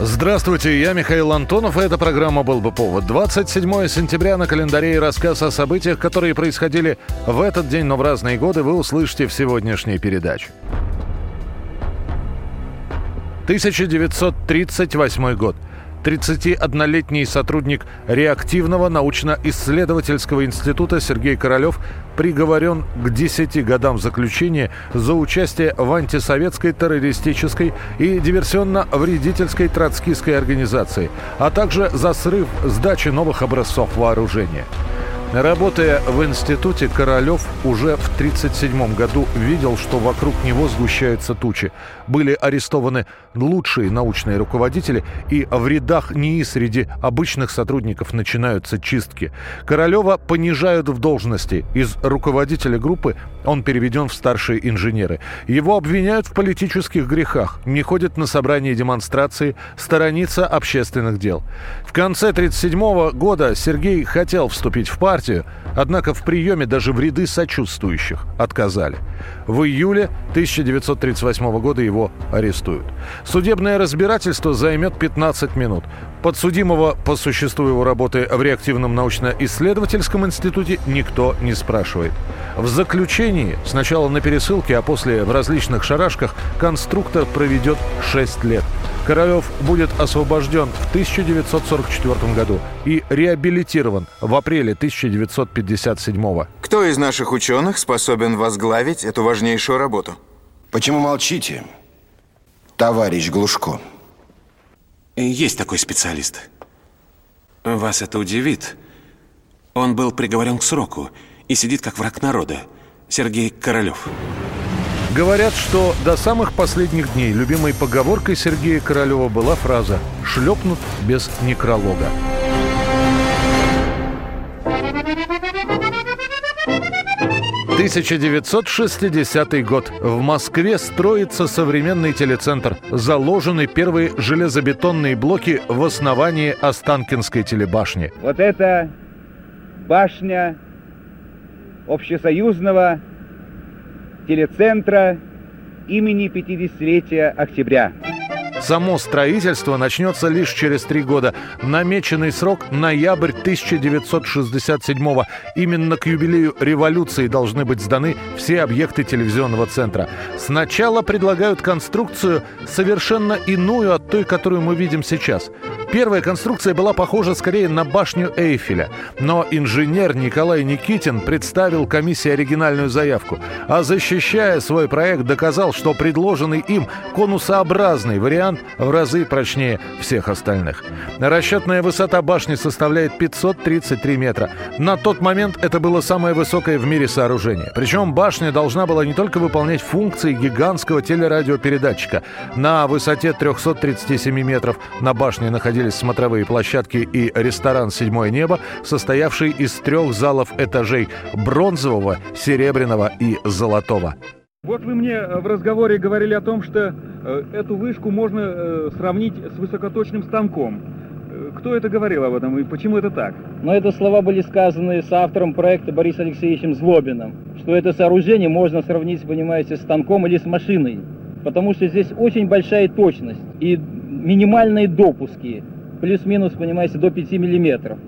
Здравствуйте, я Михаил Антонов, и эта программа «Был бы повод». 27 сентября на календаре и рассказ о событиях, которые происходили в этот день, но в разные годы, вы услышите в сегодняшней передаче. 1938 год. 31-летний сотрудник реактивного научно-исследовательского института Сергей Королев приговорен к 10 годам заключения за участие в антисоветской террористической и диверсионно-вредительской троцкистской организации, а также за срыв сдачи новых образцов вооружения. Работая в институте, Королев уже в 1937 году видел, что вокруг него сгущаются тучи. Были арестованы лучшие научные руководители, и в рядах НИИ среди обычных сотрудников начинаются чистки. Королева понижают в должности. Из руководителя группы он переведен в старшие инженеры. Его обвиняют в политических грехах, не ходит на собрания и демонстрации, сторонится общественных дел. В конце 1937 года Сергей хотел вступить в партию, партию, однако в приеме даже в ряды сочувствующих отказали. В июле 1938 года его арестуют. Судебное разбирательство займет 15 минут. Подсудимого по существу его работы в реактивном научно-исследовательском институте никто не спрашивает. В заключении, сначала на пересылке, а после в различных шарашках, конструктор проведет 6 лет. Королев будет освобожден в 1944 году и реабилитирован в апреле 1957 Кто из наших ученых способен возглавить эту важнейшую работу? Почему молчите, товарищ Глушко? Есть такой специалист. Вас это удивит. Он был приговорен к сроку и сидит как враг народа. Сергей Королев. Говорят, что до самых последних дней любимой поговоркой Сергея Королева была фраза «шлепнут без некролога». «1960 год. В Москве строится современный телецентр. Заложены первые железобетонные блоки в основании Останкинской телебашни. Вот это башня общесоюзного телецентра имени 50-летия октября. Само строительство начнется лишь через три года. Намеченный срок – ноябрь 1967 Именно к юбилею революции должны быть сданы все объекты телевизионного центра. Сначала предлагают конструкцию совершенно иную от той, которую мы видим сейчас. Первая конструкция была похожа скорее на башню Эйфеля. Но инженер Николай Никитин представил комиссии оригинальную заявку. А защищая свой проект, доказал, что предложенный им конусообразный вариант в разы прочнее всех остальных. Расчетная высота башни составляет 533 метра. На тот момент это было самое высокое в мире сооружение. Причем башня должна была не только выполнять функции гигантского телерадиопередатчика. На высоте 337 метров на башне находились смотровые площадки и ресторан «Седьмое небо», состоявший из трех залов этажей бронзового, серебряного и золотого. Вот вы мне в разговоре говорили о том, что э, эту вышку можно э, сравнить с высокоточным станком. Э, Кто это говорил об этом и почему это так? Но это слова были сказаны с автором проекта Борисом Алексеевичем Злобиным, что это сооружение можно сравнить, понимаете, с станком или с машиной, потому что здесь очень большая точность и минимальные допуски, плюс-минус, понимаете, до 5 миллиметров.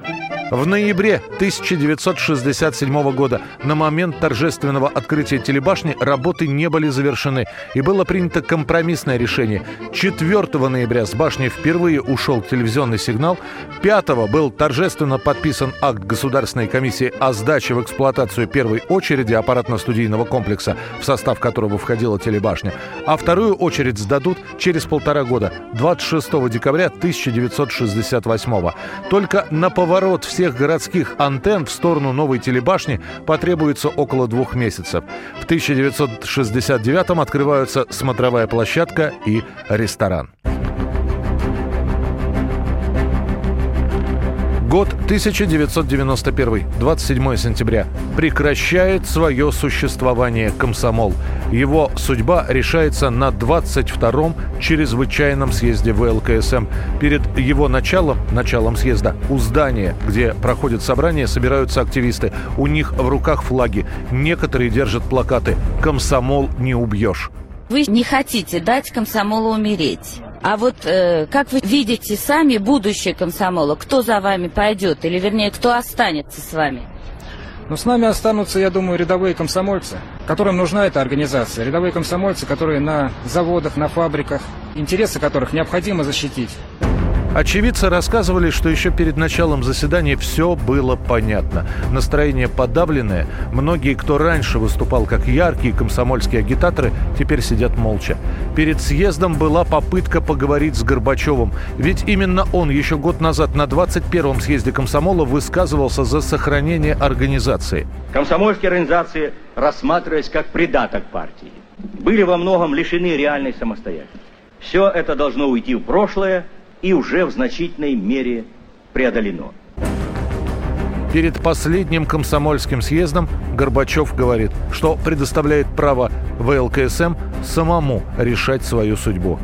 В ноябре 1967 года на момент торжественного открытия телебашни работы не были завершены, и было принято компромиссное решение. 4 ноября с башни впервые ушел телевизионный сигнал, 5 был торжественно подписан акт Государственной комиссии о сдаче в эксплуатацию первой очереди аппаратно-студийного комплекса, в состав которого входила телебашня, а вторую очередь сдадут через полтора года, 26 декабря 1968 Только на поворот всех городских антенн в сторону новой телебашни потребуется около двух месяцев. В 1969 открываются смотровая площадка и ресторан. Год 1991, 27 сентября. Прекращает свое существование комсомол. Его судьба решается на 22-м чрезвычайном съезде ВЛКСМ. Перед его началом, началом съезда, у здания, где проходит собрание, собираются активисты. У них в руках флаги. Некоторые держат плакаты «Комсомол не убьешь». Вы не хотите дать комсомолу умереть. А вот э, как вы видите сами будущее комсомола? Кто за вами пойдет? Или, вернее, кто останется с вами? Но с нами останутся, я думаю, рядовые комсомольцы, которым нужна эта организация. Рядовые комсомольцы, которые на заводах, на фабриках, интересы которых необходимо защитить. Очевидцы рассказывали, что еще перед началом заседания все было понятно. Настроение подавленное. Многие, кто раньше выступал как яркие комсомольские агитаторы, теперь сидят молча. Перед съездом была попытка поговорить с Горбачевым. Ведь именно он еще год назад на 21-м съезде комсомола высказывался за сохранение организации. Комсомольские организации рассматривались как придаток партии. Были во многом лишены реальной самостоятельности. Все это должно уйти в прошлое – и уже в значительной мере преодолено. Перед последним комсомольским съездом Горбачев говорит, что предоставляет право ВЛКСМ самому решать свою судьбу.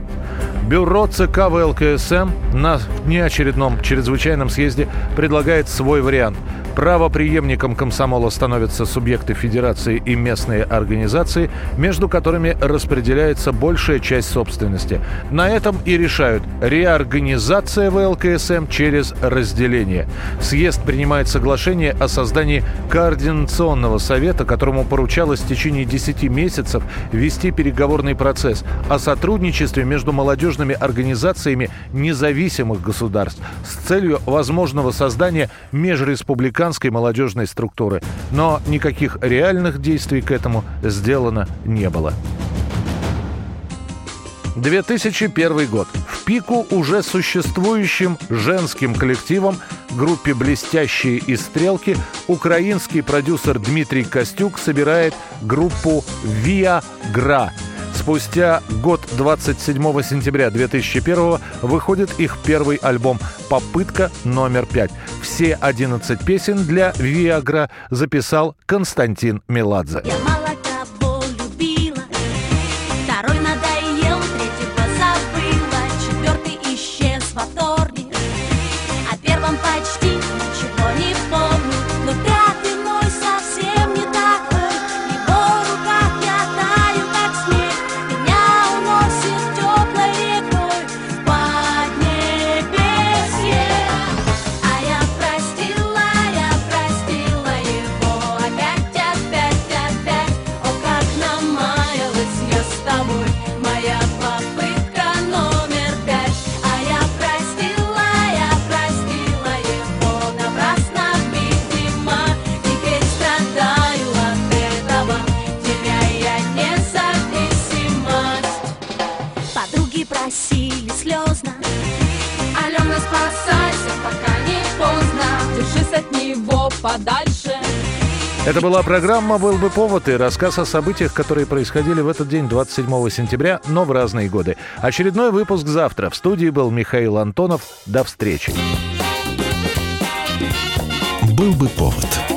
Бюро ЦК ВЛКСМ на неочередном чрезвычайном съезде предлагает свой вариант – Правоприемником комсомола становятся субъекты федерации и местные организации, между которыми распределяется большая часть собственности. На этом и решают реорганизация ВЛКСМ через разделение. Съезд принимает соглашение о создании координационного совета, которому поручалось в течение 10 месяцев вести переговорный процесс о сотрудничестве между молодежными организациями независимых государств с целью возможного создания межреспубликанского американской молодежной структуры. Но никаких реальных действий к этому сделано не было. 2001 год. В пику уже существующим женским коллективом группе «Блестящие и стрелки» украинский продюсер Дмитрий Костюк собирает группу «Виа Гра», Спустя год, 27 сентября 2001 выходит их первый альбом «Попытка номер пять». Все 11 песен для «Виагра» записал Константин Меладзе. Я подальше это была программа «Был бы повод» и рассказ о событиях, которые происходили в этот день, 27 сентября, но в разные годы. Очередной выпуск завтра. В студии был Михаил Антонов. До встречи. «Был бы повод»